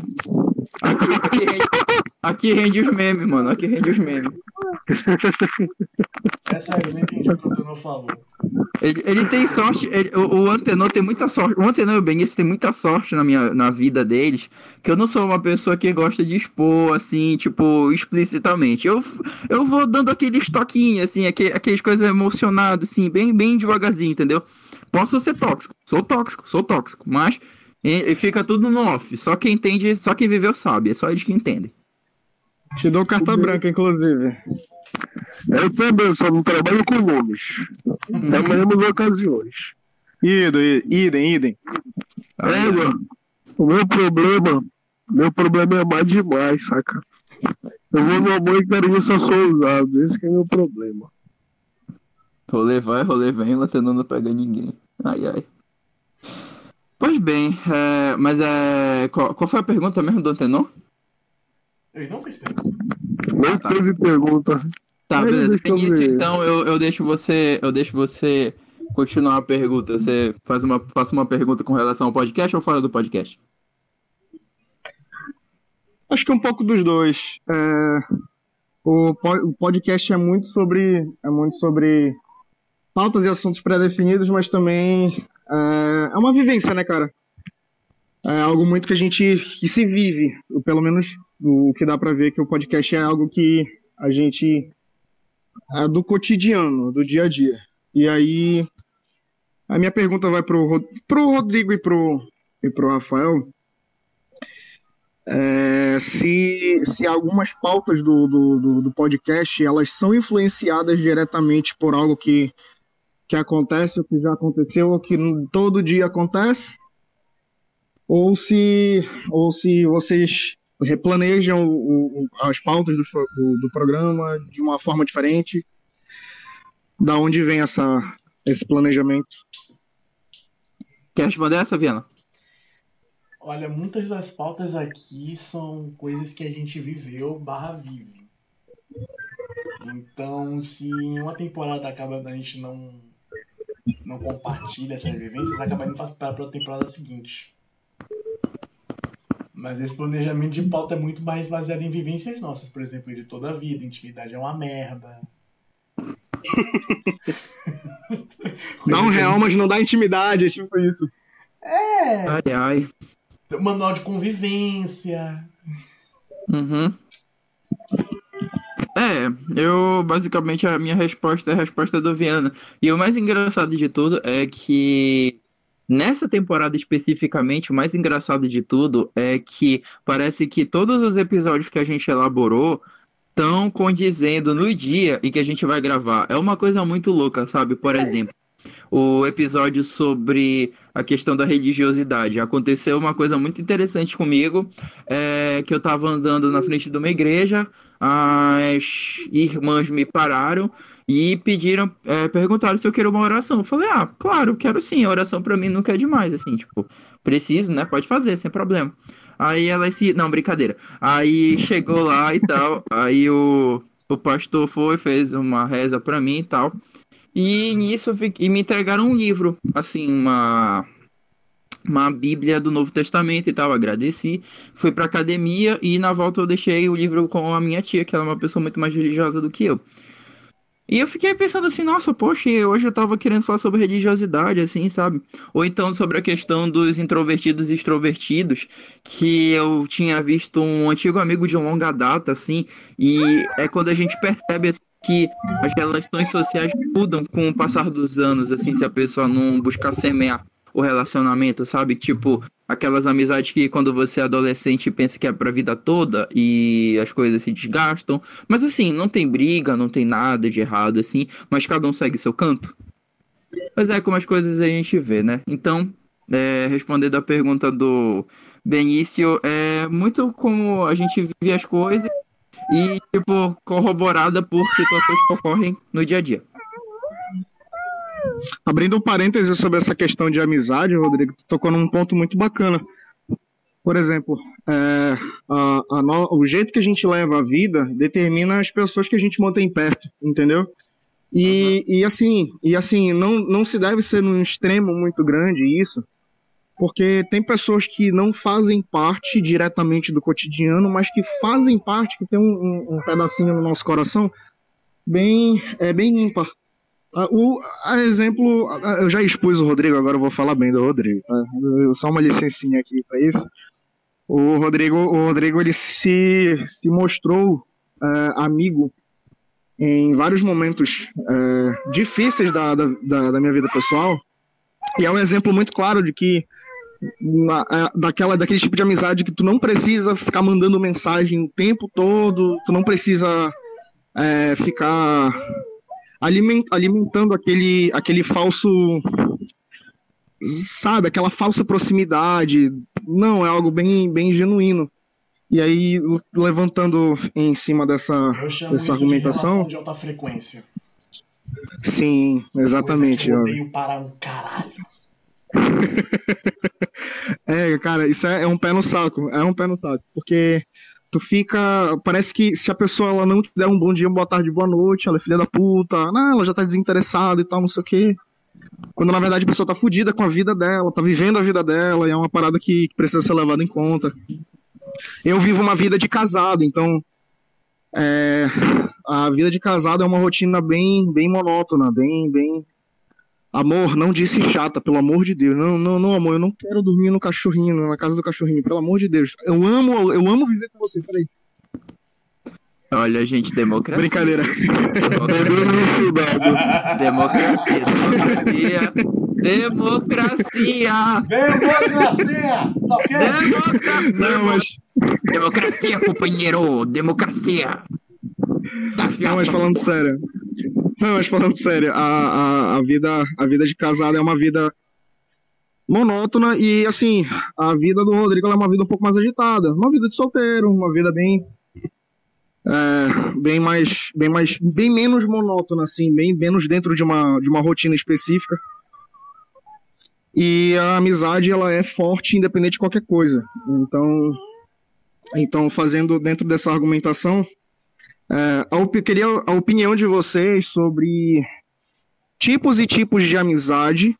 Aqui, aqui, rende, aqui rende os memes, mano. Aqui rende os memes. É sério, eu não entendi o que o Antenor falou. Ele, ele tem sorte, ele- o, o Antenor tem muita sorte. O Antenor e o Benício tem muita sorte na, minha, na vida deles. Que eu não sou uma pessoa que gosta de expor, assim, tipo, explicitamente. Eu, eu vou dando aqueles toquinhos, assim, aquele, aqueles coisas emocionadas, assim, bem, bem devagarzinho, entendeu? Posso ser tóxico, sou tóxico, sou tóxico, mas e, e fica tudo no off. Só quem entende, só quem viveu sabe, é só eles que entendem. Te dou carta branca, inclusive. Eu também só não trabalho com nomes. Trabalhamos em ocasiões. Idem, idem, idem. É, mano. O meu problema, meu problema é amar demais, saca? Eu vou no amor e carinho só sou usado. Esse que é meu problema. Rolê vai, rolê vem, o Antenor não pega ninguém. Ai, ai. Pois bem, é, mas é, qual, qual foi a pergunta mesmo do Antenor? Ele não fez pergunta. Não tá. teve pergunta. Tá, Mas beleza. eu Benício, ver. então eu, eu deixo você. Eu deixo você continuar a pergunta. Você faz uma, faça uma pergunta com relação ao podcast ou fora do podcast? Acho que um pouco dos dois. É, o, o podcast é muito sobre é muito sobre pautas e assuntos pré-definidos, mas também é, é uma vivência, né, cara? É algo muito que a gente que se vive, pelo menos o que dá pra ver que o podcast é algo que a gente é do cotidiano, do dia a dia. E aí a minha pergunta vai pro, Ro- pro Rodrigo e pro e pro Rafael. É, se, se algumas pautas do, do, do, do podcast elas são influenciadas diretamente por algo que, que acontece, ou que já aconteceu, ou que todo dia acontece, ou se, ou se vocês replanejam o, o, as pautas do, do, do, programa de uma forma diferente? Da onde vem essa, esse planejamento? Quer responder essa, Viana? Olha, muitas das pautas aqui são coisas que a gente viveu barra vive. Então, se em uma temporada acaba a gente não não compartilha essas vivências, acaba indo para a temporada seguinte. Mas esse planejamento de pauta é muito mais baseado em vivências nossas, por exemplo, de toda a vida, intimidade é uma merda. dá um real, mas não dá intimidade, é tipo isso. É. Ai, ai. Manual de convivência. Uhum. É, eu basicamente a minha resposta é a resposta do Viana. E o mais engraçado de tudo é que nessa temporada especificamente, o mais engraçado de tudo é que parece que todos os episódios que a gente elaborou estão condizendo no dia em que a gente vai gravar. É uma coisa muito louca, sabe? Por exemplo, o episódio sobre a questão da religiosidade. Aconteceu uma coisa muito interessante comigo, é, que eu estava andando na frente de uma igreja, as irmãs me pararam e pediram, é, perguntaram se eu queria uma oração. Eu falei, ah, claro, quero sim, a oração para mim nunca é demais, assim, tipo, preciso, né? Pode fazer, sem problema. Aí ela se. Não, brincadeira. Aí chegou lá e tal. Aí o, o pastor foi, fez uma reza para mim e tal. E nisso e me entregaram um livro, assim, uma uma Bíblia do Novo Testamento e tal. Agradeci, fui pra academia e na volta eu deixei o livro com a minha tia, que ela é uma pessoa muito mais religiosa do que eu. E eu fiquei pensando assim, nossa, poxa, hoje eu tava querendo falar sobre religiosidade, assim, sabe? Ou então sobre a questão dos introvertidos e extrovertidos, que eu tinha visto um antigo amigo de longa data, assim, e é quando a gente percebe que as relações sociais mudam com o passar dos anos, assim, se a pessoa não buscar semear o relacionamento, sabe? Tipo, aquelas amizades que quando você é adolescente pensa que é pra vida toda e as coisas se desgastam. Mas assim, não tem briga, não tem nada de errado, assim, mas cada um segue seu canto. Mas é como as coisas a gente vê, né? Então, é, respondendo a pergunta do Benício, é muito como a gente vive as coisas e, tipo, corroborada por situações que ocorrem no dia a dia. Abrindo um parêntese sobre essa questão de amizade, Rodrigo, tu tocou num ponto muito bacana. Por exemplo, é, a, a no, o jeito que a gente leva a vida determina as pessoas que a gente mantém perto, entendeu? E, uhum. e assim, e assim não, não se deve ser num extremo muito grande isso, porque tem pessoas que não fazem parte diretamente do cotidiano, mas que fazem parte, que tem um, um, pedacinho no nosso coração bem, é, bem ímpar. O a exemplo, eu já expus o Rodrigo, agora eu vou falar bem do Rodrigo. Tá? Só uma licencinha aqui para isso. O Rodrigo, o Rodrigo ele se, se mostrou uh, amigo em vários momentos é, difíceis da, da, da, minha vida pessoal. E é um exemplo muito claro de que na, é, daquela, daquele tipo de amizade que tu não precisa ficar mandando mensagem o tempo todo, tu não precisa é, ficar aliment, alimentando aquele, aquele falso. Sabe, aquela falsa proximidade. Não, é algo bem, bem genuíno. E aí, levantando em cima dessa, dessa argumentação. De, de alta frequência. Sim, exatamente. eu odeio para um caralho. é, cara, isso é, é, um pé no saco. É um pé no saco. Porque tu fica. Parece que se a pessoa ela não te der um bom dia, uma boa tarde, boa noite, ela é filha da puta, não, ela já tá desinteressada e tal, não sei o quê. Quando na verdade a pessoa tá fudida com a vida dela, tá vivendo a vida dela, e é uma parada que precisa ser levada em conta. Eu vivo uma vida de casado, então. É, a vida de casado é uma rotina bem, bem monótona, bem, bem Amor, não disse chata, pelo amor de Deus. Não, não, não, amor, eu não quero dormir no cachorrinho, na casa do cachorrinho, pelo amor de Deus. Eu amo, eu amo viver com você, peraí. Olha, gente, democracia. Brincadeira. Democracia. democracia. Democracia. Democracia. Não, mas... Democracia, companheiro. Democracia. Tá não, mas falando sério. Não, mas falando sério, a, a, a, vida, a vida de casado é uma vida monótona e assim, a vida do Rodrigo é uma vida um pouco mais agitada, uma vida de solteiro, uma vida bem é, bem mais bem mais bem menos monótona assim, bem menos dentro de uma de uma rotina específica. E a amizade ela é forte independente de qualquer coisa. Então então fazendo dentro dessa argumentação, é, eu queria a opinião de vocês sobre tipos e tipos de amizade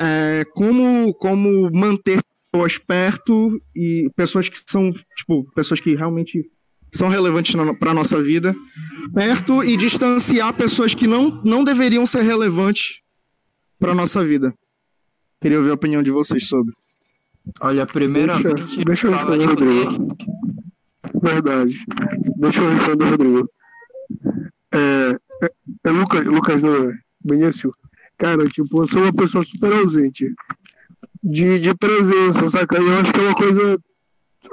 é, como, como manter pessoas perto e pessoas que são, tipo, pessoas que realmente são relevantes para a nossa vida, perto e distanciar pessoas que não, não deveriam ser relevantes para a nossa vida. Queria ouvir a opinião de vocês sobre. Olha, primeiramente, Deixa, deixa eu responder, Rodrigo. Verdade. Deixa eu responder, Rodrigo. É, é, é Lucas, Lucas não é? Benício. Cara, tipo, eu sou uma pessoa super ausente de, de presença, saca? Eu acho que é uma coisa.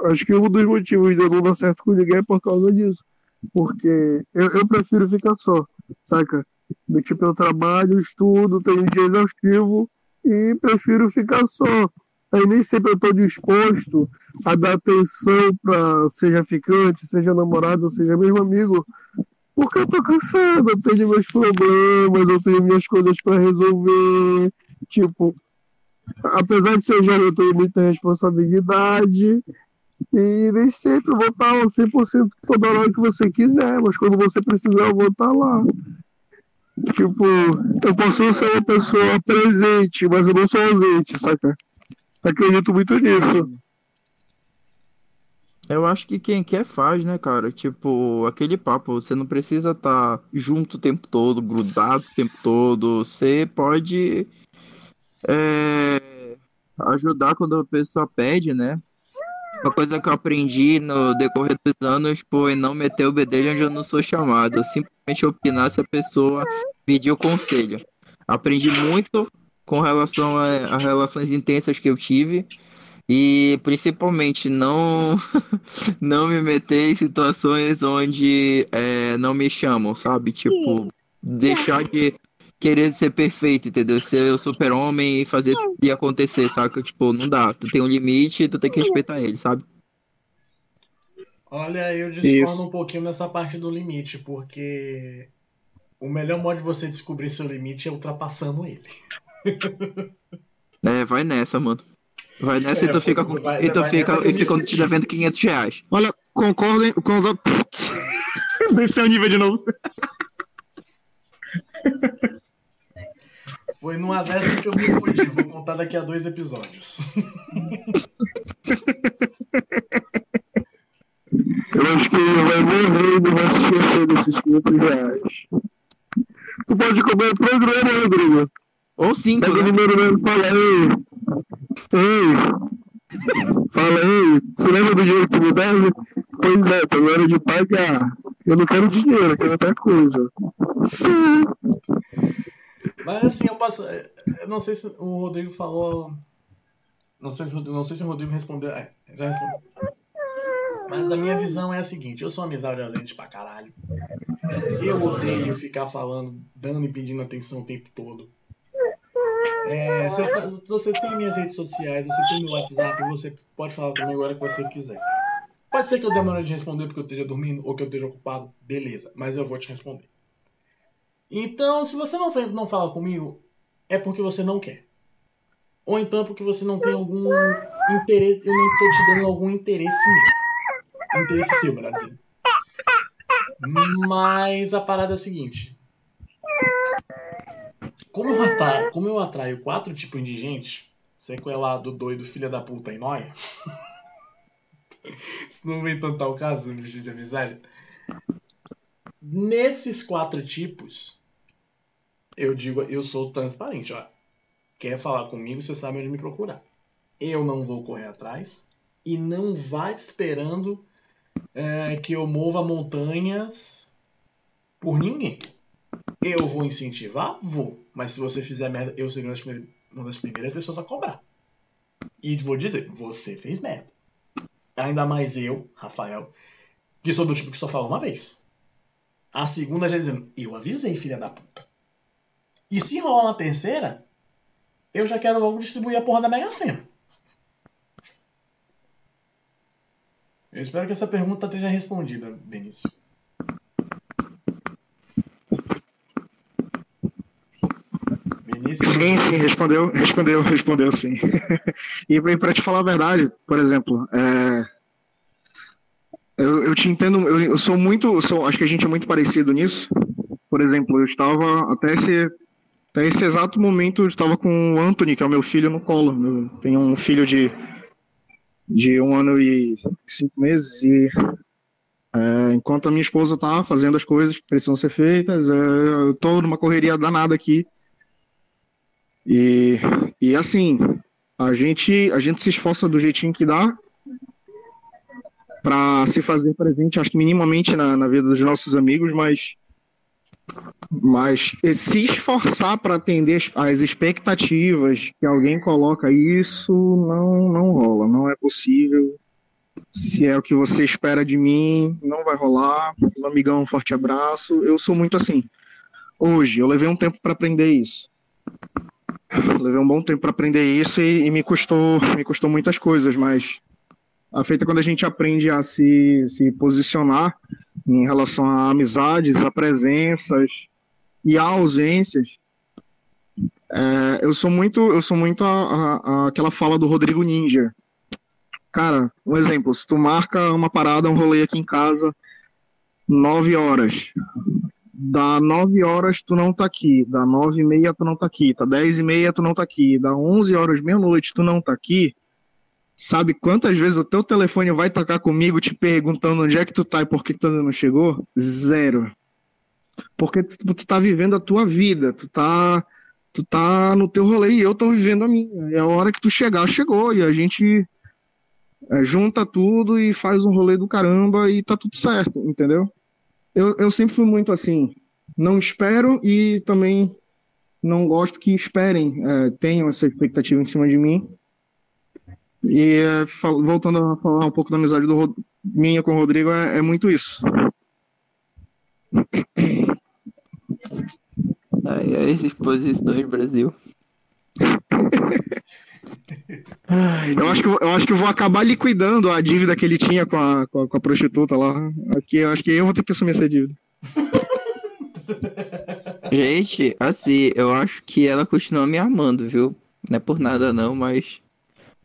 Acho que um dos motivos de eu não dar certo com ninguém é por causa disso. Porque eu, eu prefiro ficar só, saca? Tipo, eu trabalho, estudo, tenho um dia exaustivo e prefiro ficar só. Aí nem sempre eu tô disposto a dar atenção para seja ficante, seja namorado, seja mesmo amigo, porque eu tô cansado, eu tenho meus problemas, eu tenho minhas coisas para resolver. Tipo, apesar de ser jovem, eu tenho muita responsabilidade. E nem sempre eu vou estar 100% toda hora que você quiser, mas quando você precisar, eu vou estar lá. Tipo, eu posso ser uma pessoa presente, mas eu não sou ausente, saca? Acredito muito nisso. Eu acho que quem quer faz, né, cara? Tipo, aquele papo, você não precisa estar tá junto o tempo todo, grudado o tempo todo. Você pode é, ajudar quando a pessoa pede, né? Uma coisa que eu aprendi no decorrer dos anos foi não meter o bedelho onde eu não sou chamado. Simplesmente opinar se a pessoa pedir o conselho. Aprendi muito com relação a, a relações intensas que eu tive e principalmente não não me meter em situações onde é, não me chamam, sabe? Tipo, deixar de querer ser perfeito, entendeu? Ser o super-homem e fazer e acontecer, sabe? Tipo, não dá. Tu tem um limite e tu tem que respeitar ele, sabe? Olha, eu discordo Isso. um pouquinho nessa parte do limite, porque o melhor modo de você descobrir seu limite é ultrapassando ele. É, vai nessa, mano. Vai nessa é, e tu fica, com, vai, e tu fica, e fica te devendo 500 reais. Olha, concordem. concordem Desceu o nível de novo. Foi numa dessas que eu me fudi. Vou contar daqui a dois episódios. Eu acho que ele vai morrer e não vai se esquecer desses 500 reais. Tu pode comer o programa, Rodrigo. Ou cinco, Pega né? o número fala aí. Ei. Fala aí. Você lembra do dinheiro que me deve? Pois é, tá na hora de pagar. Eu não quero dinheiro, eu quero outra coisa. Sim. Mas assim, eu passo. Eu não sei se o Rodrigo falou. Não sei, não sei se o Rodrigo respondeu. É, já respondeu. Mas a minha visão é a seguinte: eu sou uma amizade ausente pra caralho. Eu odeio ficar falando, dando e pedindo atenção o tempo todo. É, você, você, tem minhas redes sociais, você tem meu WhatsApp, você pode falar comigo agora que você quiser. Pode ser que eu demore de responder porque eu esteja dormindo ou que eu esteja ocupado, beleza, mas eu vou te responder. Então, se você não, não fala comigo, é porque você não quer. Ou então é porque você não tem algum interesse, eu não estou te dando algum interesse meu. Interesse seu, melhor dizendo. Mas a parada é a seguinte. Como eu atraio, como eu atraio quatro tipos de gente, sequelado, doido, filha da puta e nóia. Isso não vem tanto ao caso, bicho de amizade. Nesses quatro tipos, eu digo, eu sou transparente, ó. Quer falar comigo, você sabe onde me procurar. Eu não vou correr atrás e não vá esperando é, que eu mova montanhas por ninguém. Eu vou incentivar? Vou. Mas se você fizer merda, eu serei uma das primeiras pessoas a cobrar. E vou dizer, você fez merda. Ainda mais eu, Rafael, que sou do tipo que só fala uma vez. A segunda já dizendo, eu avisei, filha da puta. E se rolar uma terceira, eu já quero logo distribuir a porra da Mega Sena. Eu espero que essa pergunta esteja respondida, Benício. Sim, sim, respondeu, respondeu, respondeu sim. e para te falar a verdade, por exemplo, é, eu, eu te entendo, eu, eu sou muito, eu sou, acho que a gente é muito parecido nisso. Por exemplo, eu estava até esse, até esse exato momento, eu estava com o Anthony, que é o meu filho, no colo. Eu tenho um filho de, de um ano e cinco meses e é, enquanto a minha esposa está fazendo as coisas que precisam ser feitas, é, eu estou numa correria danada aqui. E, e assim, a gente, a gente se esforça do jeitinho que dá para se fazer presente, acho que minimamente na, na vida dos nossos amigos, mas mas se esforçar para atender as expectativas que alguém coloca, isso não, não rola, não é possível. Se é o que você espera de mim, não vai rolar. Meu amigão, um forte abraço. Eu sou muito assim. Hoje, eu levei um tempo para aprender isso. Levei um bom tempo para aprender isso e, e, me custou me custou muitas coisas, mas a feita é quando a gente aprende a se, se posicionar em relação a amizades, a presenças e a ausências. É, eu sou muito, eu sou muito a, a, a, aquela fala do Rodrigo Ninja. Cara, um exemplo, se tu marca uma parada, um rolê aqui em casa, nove horas. Da nove horas tu não tá aqui, da nove e meia tu não tá aqui, da dez e meia tu não tá aqui, da onze horas, meia-noite tu não tá aqui, Sabe quantas vezes o teu telefone vai tocar comigo te perguntando onde é que tu tá e por que tu ainda não chegou? Zero. Porque tu, tu tá vivendo a tua vida, tu tá, tu tá no teu rolê e eu tô vivendo a minha. É a hora que tu chegar, chegou. E a gente é, junta tudo e faz um rolê do caramba e tá tudo certo, entendeu? Eu, eu sempre fui muito assim. Não espero e também não gosto que esperem, é, tenham essa expectativa em cima de mim e voltando a falar um pouco da amizade do, minha com o Rodrigo, é, é muito isso. Ai, ai, esses posições, Eu, acho que, eu acho que eu vou acabar liquidando a dívida que ele tinha com a, com a, com a prostituta lá. Aqui, eu acho que eu vou ter que assumir essa dívida. Gente, assim, eu acho que ela continua me amando, viu? Não é por nada não, mas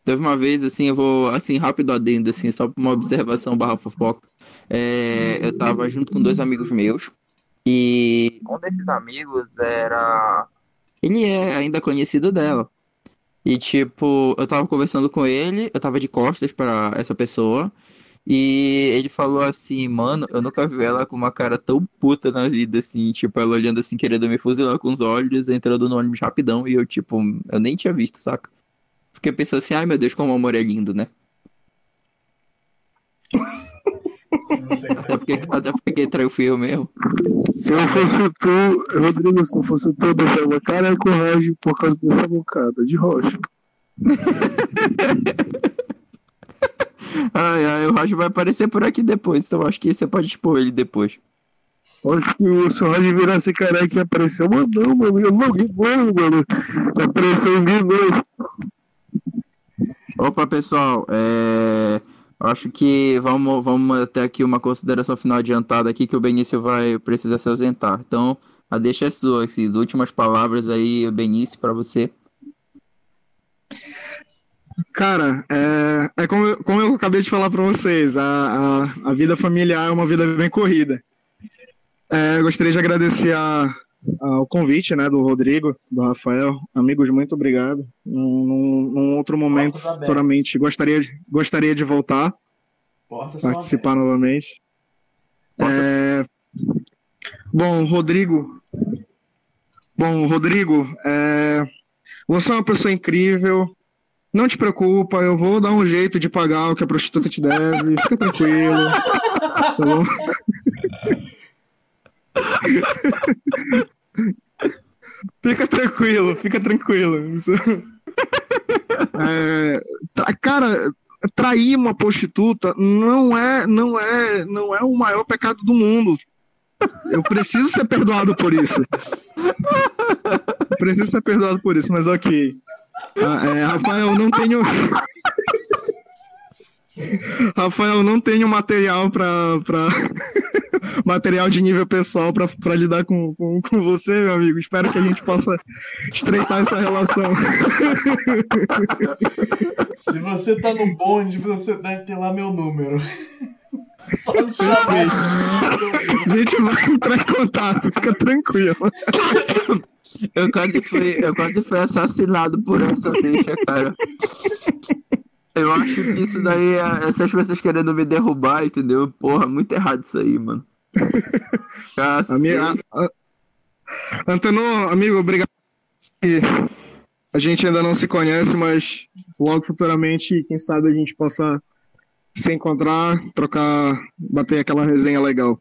Teve uma vez, assim, eu vou, assim, rápido adendo, assim, só uma observação barra fofoca. É, eu tava junto com dois amigos meus, e um desses amigos era... Ele é ainda conhecido dela. E, tipo, eu tava conversando com ele, eu tava de costas para essa pessoa, e ele falou assim, mano, eu nunca vi ela com uma cara tão puta na vida, assim, tipo, ela olhando assim, querendo me fuzilar com os olhos, entrando no ônibus rapidão, e eu, tipo, eu nem tinha visto, saca? Fiquei pensando assim, ai meu Deus, como o amor é lindo, né? Até porque, até porque traiu fui eu mesmo. Se eu fosse tu, Rodrigo, se eu fosse tu, eu deixava cara é coragem por causa dessa bocada de rocha. ai, ai, o Roger vai aparecer por aqui depois, então acho que você pode expor ele depois. Acho que o Roger virar esse cara que apareceu, mas não, mano, eu não vi, mano. Apareceu um novo. Opa, pessoal, é... acho que vamos, vamos ter aqui uma consideração final adiantada aqui que o Benício vai precisar se ausentar. Então, a deixa é sua, essas últimas palavras aí, Benício, para você. Cara, é, é como, eu, como eu acabei de falar para vocês, a, a, a, vida familiar é uma vida bem corrida. É, gostaria de agradecer a, ao convite né, do Rodrigo, do Rafael. Amigos, muito obrigado. Num, num, num outro momento, futuramente, gostaria, gostaria de voltar, Portas participar novamente. É... Bom, Rodrigo. Bom, Rodrigo, é... você é uma pessoa incrível. Não te preocupa, eu vou dar um jeito de pagar o que a prostituta te deve. Fica tranquilo. Tá bom? fica tranquilo, fica tranquilo. É, tra cara, trair uma prostituta não é, não é, não é o maior pecado do mundo. Eu preciso ser perdoado por isso. Eu preciso ser perdoado por isso, mas ok. Ah, é, Rafael, não tenho. Rafael, não tenho material para pra... material de nível pessoal para lidar com, com, com, você, meu amigo. Espero que a gente possa estreitar essa relação. Se você tá no bonde, você deve ter lá meu número. Só me chamar. A gente vai entrar em contato, fica tranquilo. Eu quase fui, eu quase fui assassinado por essa deixa, cara. Eu acho que isso daí é essas pessoas querendo me derrubar, entendeu? Porra, muito errado isso aí, mano. Amigo, Antenor, amigo, obrigado. A gente ainda não se conhece, mas logo futuramente, quem sabe a gente possa se encontrar, trocar, bater aquela resenha legal.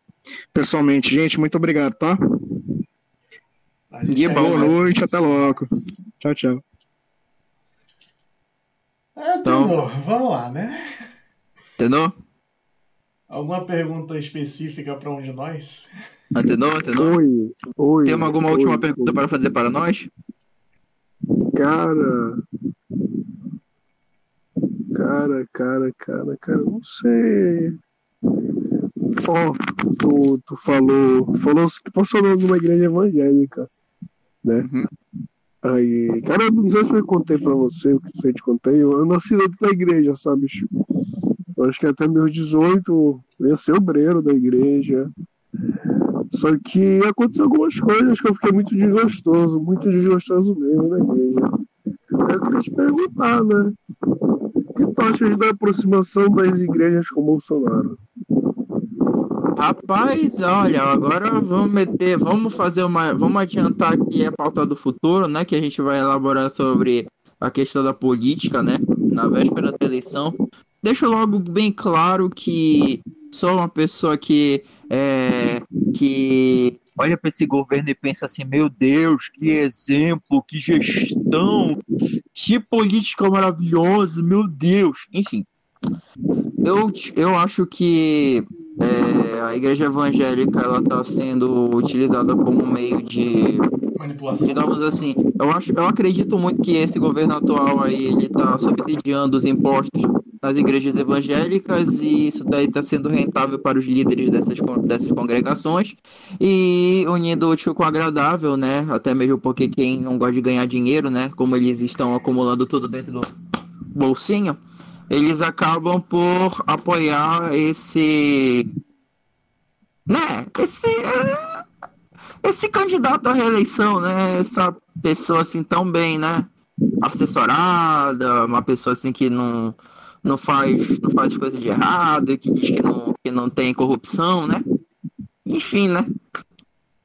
Pessoalmente, gente, muito obrigado, tá? Bom, Boa noite, até logo. Tchau, tchau. Vamos lá, né? Entendeu? Alguma pergunta específica para um de nós? Antenou, antenou? Oi, oi. Tem alguma oi, última oi. pergunta para fazer para nós? Cara. Cara, cara, cara, cara, não sei. Ó, tu, tu falou. Falou que passou numa igreja evangélica, né? Uhum. Aí, cara, não sei se eu contei pra você, o que eu te contei. Eu, eu nasci dentro da igreja, sabe? Chico? Eu acho que até meus 18 eu ia ser obreiro da igreja. Só que aconteceu algumas coisas que eu fiquei muito desgostoso, muito desgostoso mesmo na igreja. Eu queria te perguntar, né? O que tu achas da aproximação das igrejas com o Bolsonaro? Rapaz, olha, agora vamos meter, vamos fazer uma, vamos adiantar aqui a pauta do futuro, né, que a gente vai elaborar sobre a questão da política, né, na véspera da eleição. Deixo logo bem claro que sou uma pessoa que é, que olha para esse governo e pensa assim, meu Deus, que exemplo, que gestão, que política maravilhosa, meu Deus, enfim. Eu, eu acho que é, a igreja evangélica ela está sendo utilizada como meio de Manipulação. digamos assim eu acho eu acredito muito que esse governo atual aí ele está subsidiando os impostos nas igrejas evangélicas e isso daí está sendo rentável para os líderes dessas dessas congregações e unindo o útil com o agradável né até mesmo porque quem não gosta de ganhar dinheiro né como eles estão acumulando tudo dentro do bolsinho eles acabam por apoiar esse né esse eh, esse candidato à reeleição né essa pessoa assim tão bem né assessorada uma pessoa assim que não não faz não faz coisa de errado que diz que não que não tem corrupção né enfim né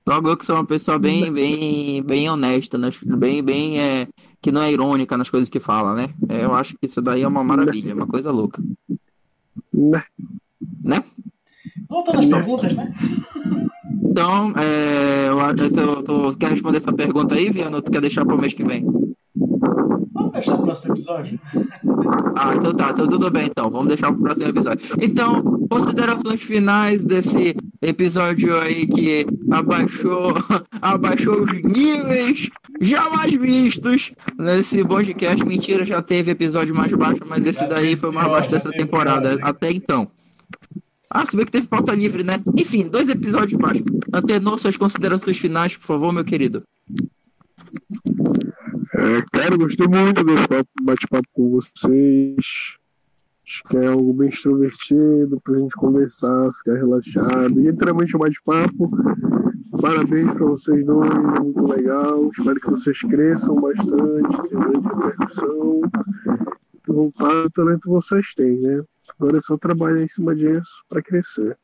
logo eu que sou uma pessoa bem bem bem honesta né? bem bem é que não é irônica nas coisas que fala né É, eu acho que isso daí é uma maravilha uma coisa louca Né? né Voltando às perguntas, né? Então, é, eu, eu tô- quer responder essa pergunta aí, Viana, ou tu quer deixar para o mês que vem? Vamos deixar o próximo episódio? Ah, então tá, então tudo bem então, vamos deixar pro próximo episódio. Então, considerações finais desse episódio aí que abaixou, abaixou os níveis jamais vistos nesse podcast. Mentira, já teve episódio mais baixo, mas esse daí foi o mais baixo dessa temporada, até então. Ah, se bem que teve pauta livre, né? Enfim, dois episódios baixos. Antenor, suas considerações finais, por favor, meu querido. É, cara, gostei muito desse papo- bate-papo com vocês. Acho que é algo bem extrovertido pra gente conversar, ficar relaxado. E literalmente um bate-papo. Parabéns pra vocês dois, muito legal. Espero que vocês cresçam bastante, tenham grande repercussão. Vontade e talento vocês têm, né? Agora é só trabalhar em cima disso pra crescer.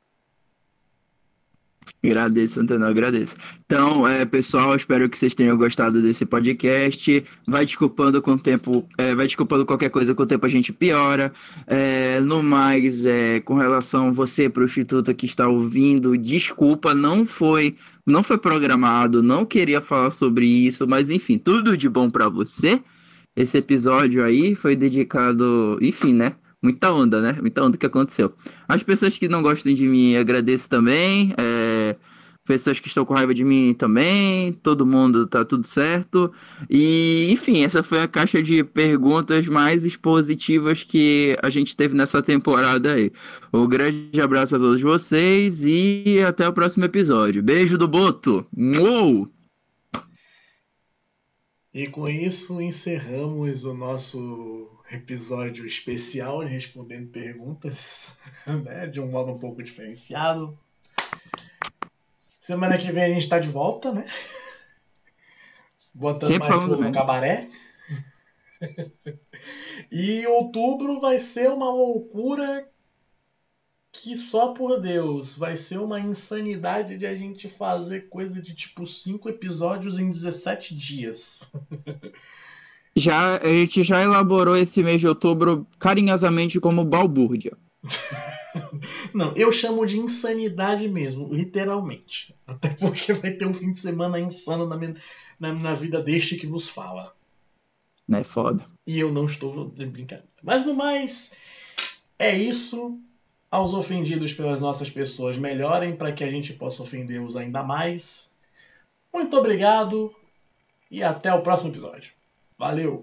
Agradeço, Antônio, agradeço. Então, é, pessoal, espero que vocês tenham gostado desse podcast. Vai desculpando com o tempo, é, vai desculpando qualquer coisa com o tempo a gente piora. É, no mais, é, com relação você, prostituta que está ouvindo, desculpa, não foi, não foi programado, não queria falar sobre isso, mas enfim, tudo de bom para você. Esse episódio aí foi dedicado, enfim, né? Muita onda, né? Muita onda que aconteceu. As pessoas que não gostam de mim, agradeço também. É, pessoas que estão com raiva de mim também, todo mundo tá tudo certo. E, enfim, essa foi a caixa de perguntas mais expositivas que a gente teve nessa temporada aí. Um grande abraço a todos vocês e até o próximo episódio. Beijo do Boto! Uou! E com isso encerramos o nosso episódio especial de respondendo perguntas, né, de um modo um pouco diferenciado. Semana que vem a gente está de volta, né? Botando Sempre mais fogo no cabaré. e outubro vai ser uma loucura que só por Deus vai ser uma insanidade de a gente fazer coisa de tipo 5 episódios em 17 dias. Já, a gente já elaborou esse mês de outubro carinhosamente como balbúrdia. Não, eu chamo de insanidade mesmo, literalmente. Até porque vai ter um fim de semana insano na, minha- na, na vida deste que vos fala. Né, foda. E eu não estou de brincadeira. Mas no mais, é isso. Aos ofendidos pelas nossas pessoas, melhorem para que a gente possa ofendê-los ainda mais. Muito obrigado e até o próximo episódio. Valeu!